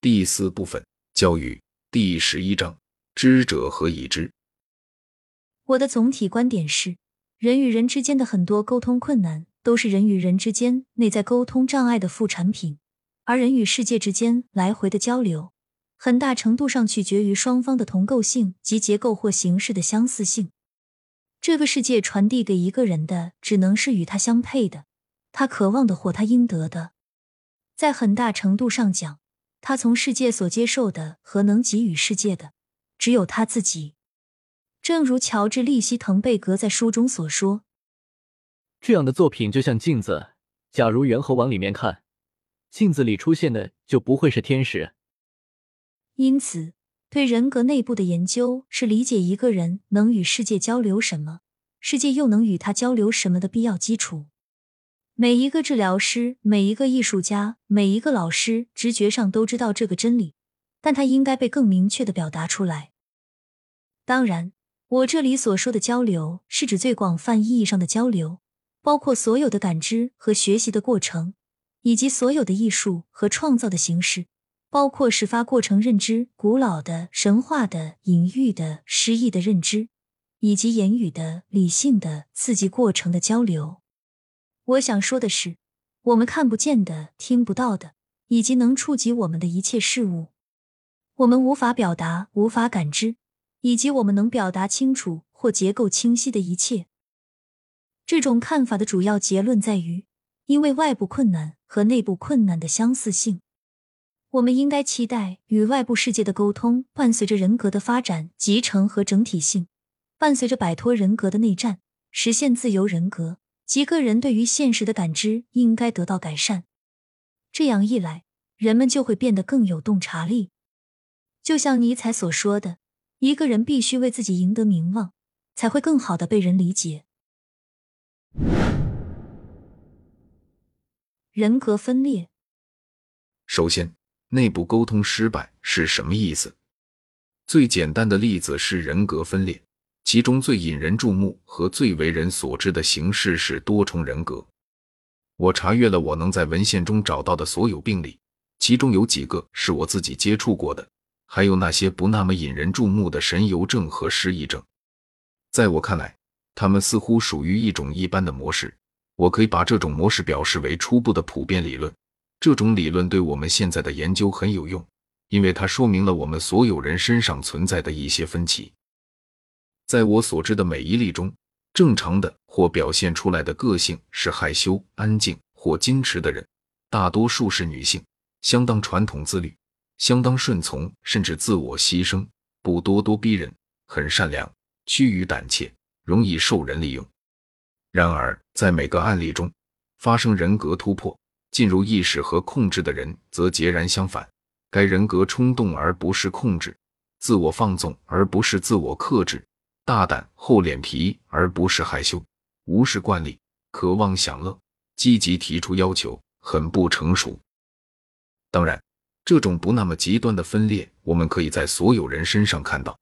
第四部分教育第十一章：知者何以知？我的总体观点是，人与人之间的很多沟通困难，都是人与人之间内在沟通障碍的副产品，而人与世界之间来回的交流，很大程度上取决于双方的同构性及结构或形式的相似性。这个世界传递给一个人的，只能是与他相配的，他渴望的或他应得的。在很大程度上讲，他从世界所接受的和能给予世界的，只有他自己。正如乔治·利希滕贝格在书中所说：“这样的作品就像镜子，假如猿猴往里面看，镜子里出现的就不会是天使。”因此，对人格内部的研究是理解一个人能与世界交流什么，世界又能与他交流什么的必要基础。每一个治疗师、每一个艺术家、每一个老师，直觉上都知道这个真理，但他应该被更明确的表达出来。当然，我这里所说的交流，是指最广泛意义上的交流，包括所有的感知和学习的过程，以及所有的艺术和创造的形式，包括始发过程认知、古老的、神话的、隐喻的、诗意的认知，以及言语的、理性的、刺激过程的交流。我想说的是，我们看不见的、听不到的，以及能触及我们的一切事物，我们无法表达、无法感知，以及我们能表达清楚或结构清晰的一切。这种看法的主要结论在于，因为外部困难和内部困难的相似性，我们应该期待与外部世界的沟通伴随着人格的发展、集成和整体性，伴随着摆脱人格的内战，实现自由人格。即个人对于现实的感知应该得到改善，这样一来，人们就会变得更有洞察力。就像尼采所说的，一个人必须为自己赢得名望，才会更好的被人理解。人格分裂。首先，内部沟通失败是什么意思？最简单的例子是人格分裂。其中最引人注目和最为人所知的形式是多重人格。我查阅了我能在文献中找到的所有病例，其中有几个是我自己接触过的，还有那些不那么引人注目的神游症和失忆症。在我看来，他们似乎属于一种一般的模式。我可以把这种模式表示为初步的普遍理论。这种理论对我们现在的研究很有用，因为它说明了我们所有人身上存在的一些分歧。在我所知的每一例中，正常的或表现出来的个性是害羞、安静或矜持的人，大多数是女性，相当传统、自律，相当顺从，甚至自我牺牲，不咄咄逼人，很善良，趋于胆怯，容易受人利用。然而，在每个案例中，发生人格突破、进入意识和控制的人则截然相反。该人格冲动而不是控制，自我放纵而不是自我克制。大胆、厚脸皮，而不是害羞；无视惯例，渴望享乐，积极提出要求，很不成熟。当然，这种不那么极端的分裂，我们可以在所有人身上看到。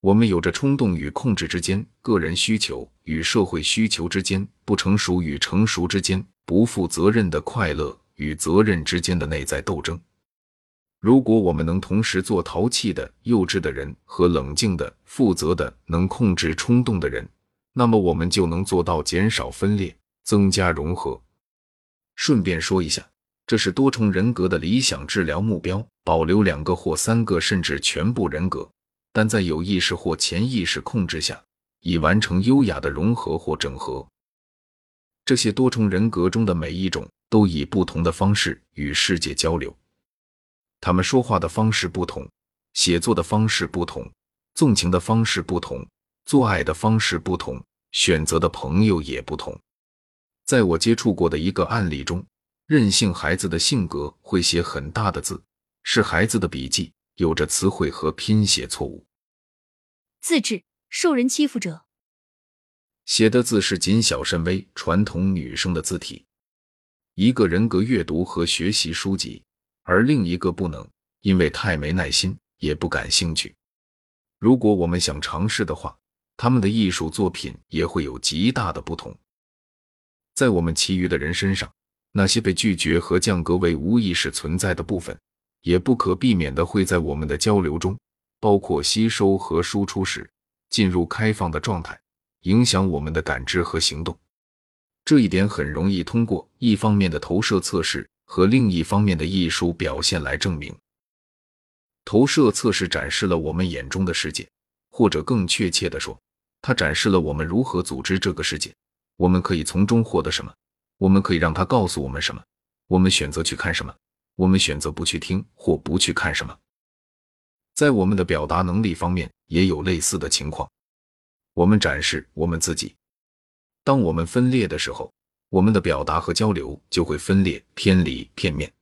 我们有着冲动与控制之间、个人需求与社会需求之间、不成熟与成熟之间、不负责任的快乐与责任之间的内在斗争。如果我们能同时做淘气的、幼稚的人和冷静的、负责的、能控制冲动的人，那么我们就能做到减少分裂，增加融合。顺便说一下，这是多重人格的理想治疗目标：保留两个或三个甚至全部人格，但在有意识或潜意识控制下，以完成优雅的融合或整合。这些多重人格中的每一种都以不同的方式与世界交流。他们说话的方式不同，写作的方式不同，纵情的方式不同，做爱的方式不同，选择的朋友也不同。在我接触过的一个案例中，任性孩子的性格会写很大的字，是孩子的笔记，有着词汇和拼写错误。自制受人欺负者写的字是谨小慎微，传统女生的字体。一个人格阅读和学习书籍。而另一个不能，因为太没耐心，也不感兴趣。如果我们想尝试的话，他们的艺术作品也会有极大的不同。在我们其余的人身上，那些被拒绝和降格为无意识存在的部分，也不可避免的会在我们的交流中，包括吸收和输出时，进入开放的状态，影响我们的感知和行动。这一点很容易通过一方面的投射测试和另一方面的艺术表现来证明。投射测试展示了我们眼中的世界，或者更确切的说，它展示了我们如何组织这个世界。我们可以从中获得什么？我们可以让它告诉我们什么？我们选择去看什么？我们选择不去听或不去看什么？在我们的表达能力方面也有类似的情况。我们展示我们自己。当我们分裂的时候，我们的表达和交流就会分裂、偏离、片面。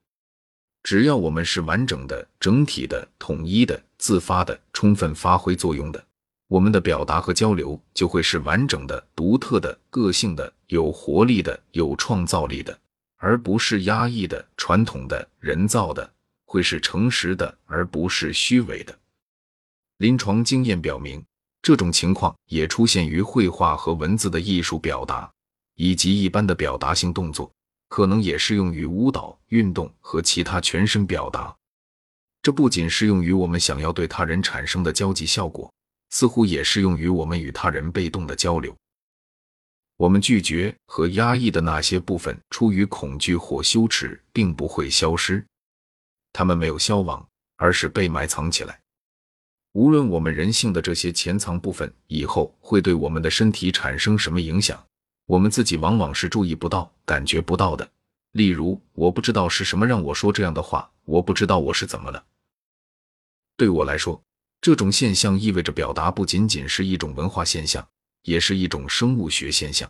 只要我们是完整的、整体的、统一的、自发的、充分发挥作用的，我们的表达和交流就会是完整的、独特的、个性的、有活力的、有创造力的，而不是压抑的、传统的、人造的，会是诚实的，而不是虚伪的。临床经验表明，这种情况也出现于绘画和文字的艺术表达，以及一般的表达性动作。可能也适用于舞蹈、运动和其他全身表达。这不仅适用于我们想要对他人产生的交际效果，似乎也适用于我们与他人被动的交流。我们拒绝和压抑的那些部分，出于恐惧或羞耻，并不会消失，它们没有消亡，而是被埋藏起来。无论我们人性的这些潜藏部分以后会对我们的身体产生什么影响。我们自己往往是注意不到、感觉不到的。例如，我不知道是什么让我说这样的话，我不知道我是怎么了。对我来说，这种现象意味着表达不仅仅是一种文化现象，也是一种生物学现象。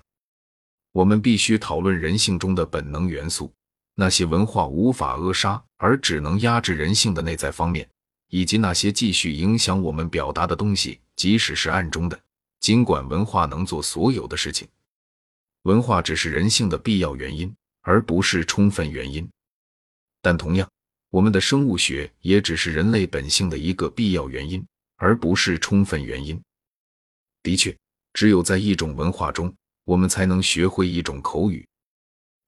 我们必须讨论人性中的本能元素，那些文化无法扼杀而只能压制人性的内在方面，以及那些继续影响我们表达的东西，即使是暗中的。尽管文化能做所有的事情。文化只是人性的必要原因，而不是充分原因。但同样，我们的生物学也只是人类本性的一个必要原因，而不是充分原因。的确，只有在一种文化中，我们才能学会一种口语。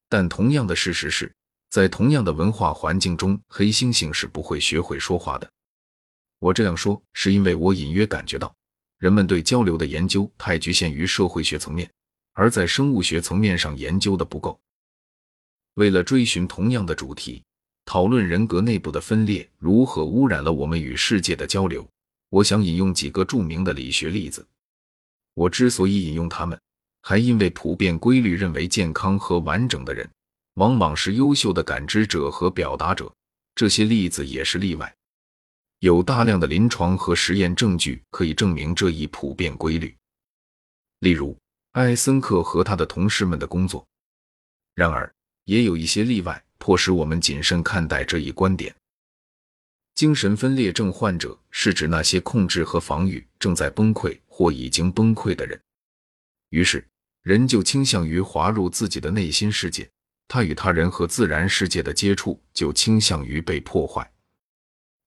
但同样的事实是，在同样的文化环境中，黑猩猩是不会学会说话的。我这样说，是因为我隐约感觉到，人们对交流的研究太局限于社会学层面。而在生物学层面上研究的不够。为了追寻同样的主题，讨论人格内部的分裂如何污染了我们与世界的交流，我想引用几个著名的理学例子。我之所以引用他们，还因为普遍规律认为健康和完整的人往往是优秀的感知者和表达者。这些例子也是例外，有大量的临床和实验证据可以证明这一普遍规律。例如。艾森克和他的同事们的工作。然而，也有一些例外，迫使我们谨慎看待这一观点。精神分裂症患者是指那些控制和防御正在崩溃或已经崩溃的人。于是，人就倾向于滑入自己的内心世界，他与他人和自然世界的接触就倾向于被破坏。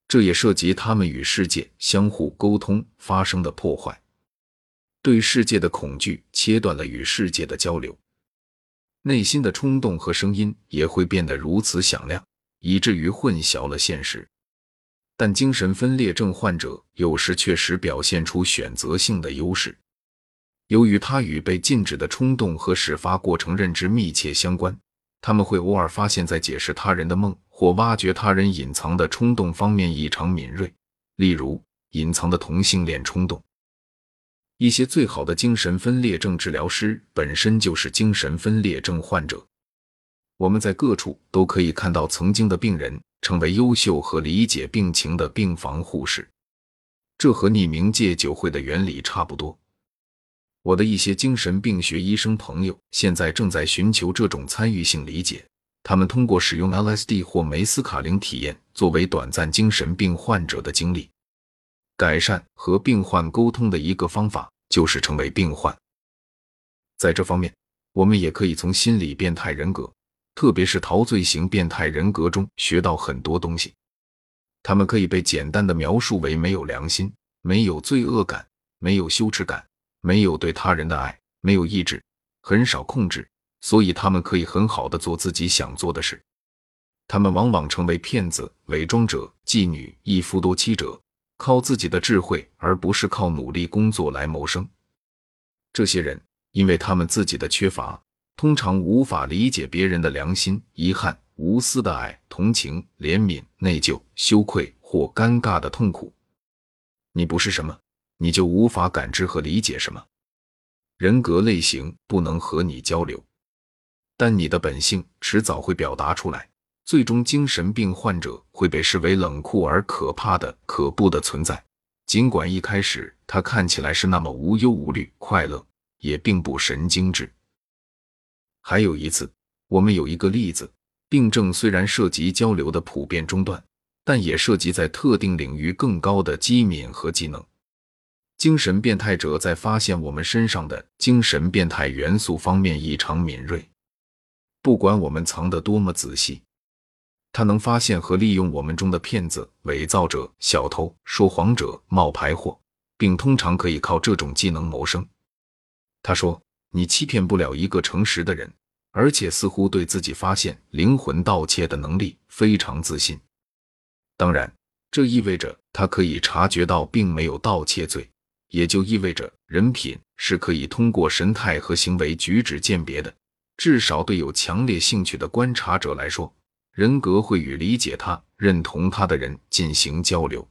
这也涉及他们与世界相互沟通发生的破坏。对世界的恐惧切断了与世界的交流，内心的冲动和声音也会变得如此响亮，以至于混淆了现实。但精神分裂症患者有时确实表现出选择性的优势，由于他与被禁止的冲动和始发过程认知密切相关，他们会偶尔发现，在解释他人的梦或挖掘他人隐藏的冲动方面异常敏锐，例如隐藏的同性恋冲动。一些最好的精神分裂症治疗师本身就是精神分裂症患者。我们在各处都可以看到曾经的病人成为优秀和理解病情的病房护士，这和匿名戒酒会的原理差不多。我的一些精神病学医生朋友现在正在寻求这种参与性理解，他们通过使用 LSD 或梅斯卡林体验作为短暂精神病患者的经历。改善和病患沟通的一个方法就是成为病患。在这方面，我们也可以从心理变态人格，特别是陶醉型变态人格中学到很多东西。他们可以被简单的描述为没有良心、没有罪恶感、没有羞耻感、没有对他人的爱、没有意志、很少控制，所以他们可以很好的做自己想做的事。他们往往成为骗子、伪装者、妓女、一夫多妻者，靠自己的智慧，而不是靠努力工作来谋生。这些人因为他们自己的缺乏，通常无法理解别人的良心、遗憾、无私的爱、同情、怜悯、内疚、羞愧或尴尬的痛苦。你不是什么，你就无法感知和理解什么。人格类型不能和你交流，但你的本性迟早会表达出来。最终，精神病患者会被视为冷酷而可怕的、可怖的存在。尽管一开始他看起来是那么无忧无虑、快乐，也并不神经质。还有一次，我们有一个例子：病症虽然涉及交流的普遍中断，但也涉及在特定领域更高的机敏和技能。精神变态者在发现我们身上的精神变态元素方面异常敏锐，不管我们藏得多么仔细。他能发现和利用我们中的骗子、伪造者、小偷、说谎者、冒牌货，并通常可以靠这种技能谋生。他说：“你欺骗不了一个诚实的人，而且似乎对自己发现灵魂盗窃的能力非常自信。当然，这意味着他可以察觉到并没有盗窃罪，也就意味着人品是可以通过神态和行为举止鉴别的。至少对有强烈兴趣的观察者来说。”人格会与理解他、认同他的人进行交流。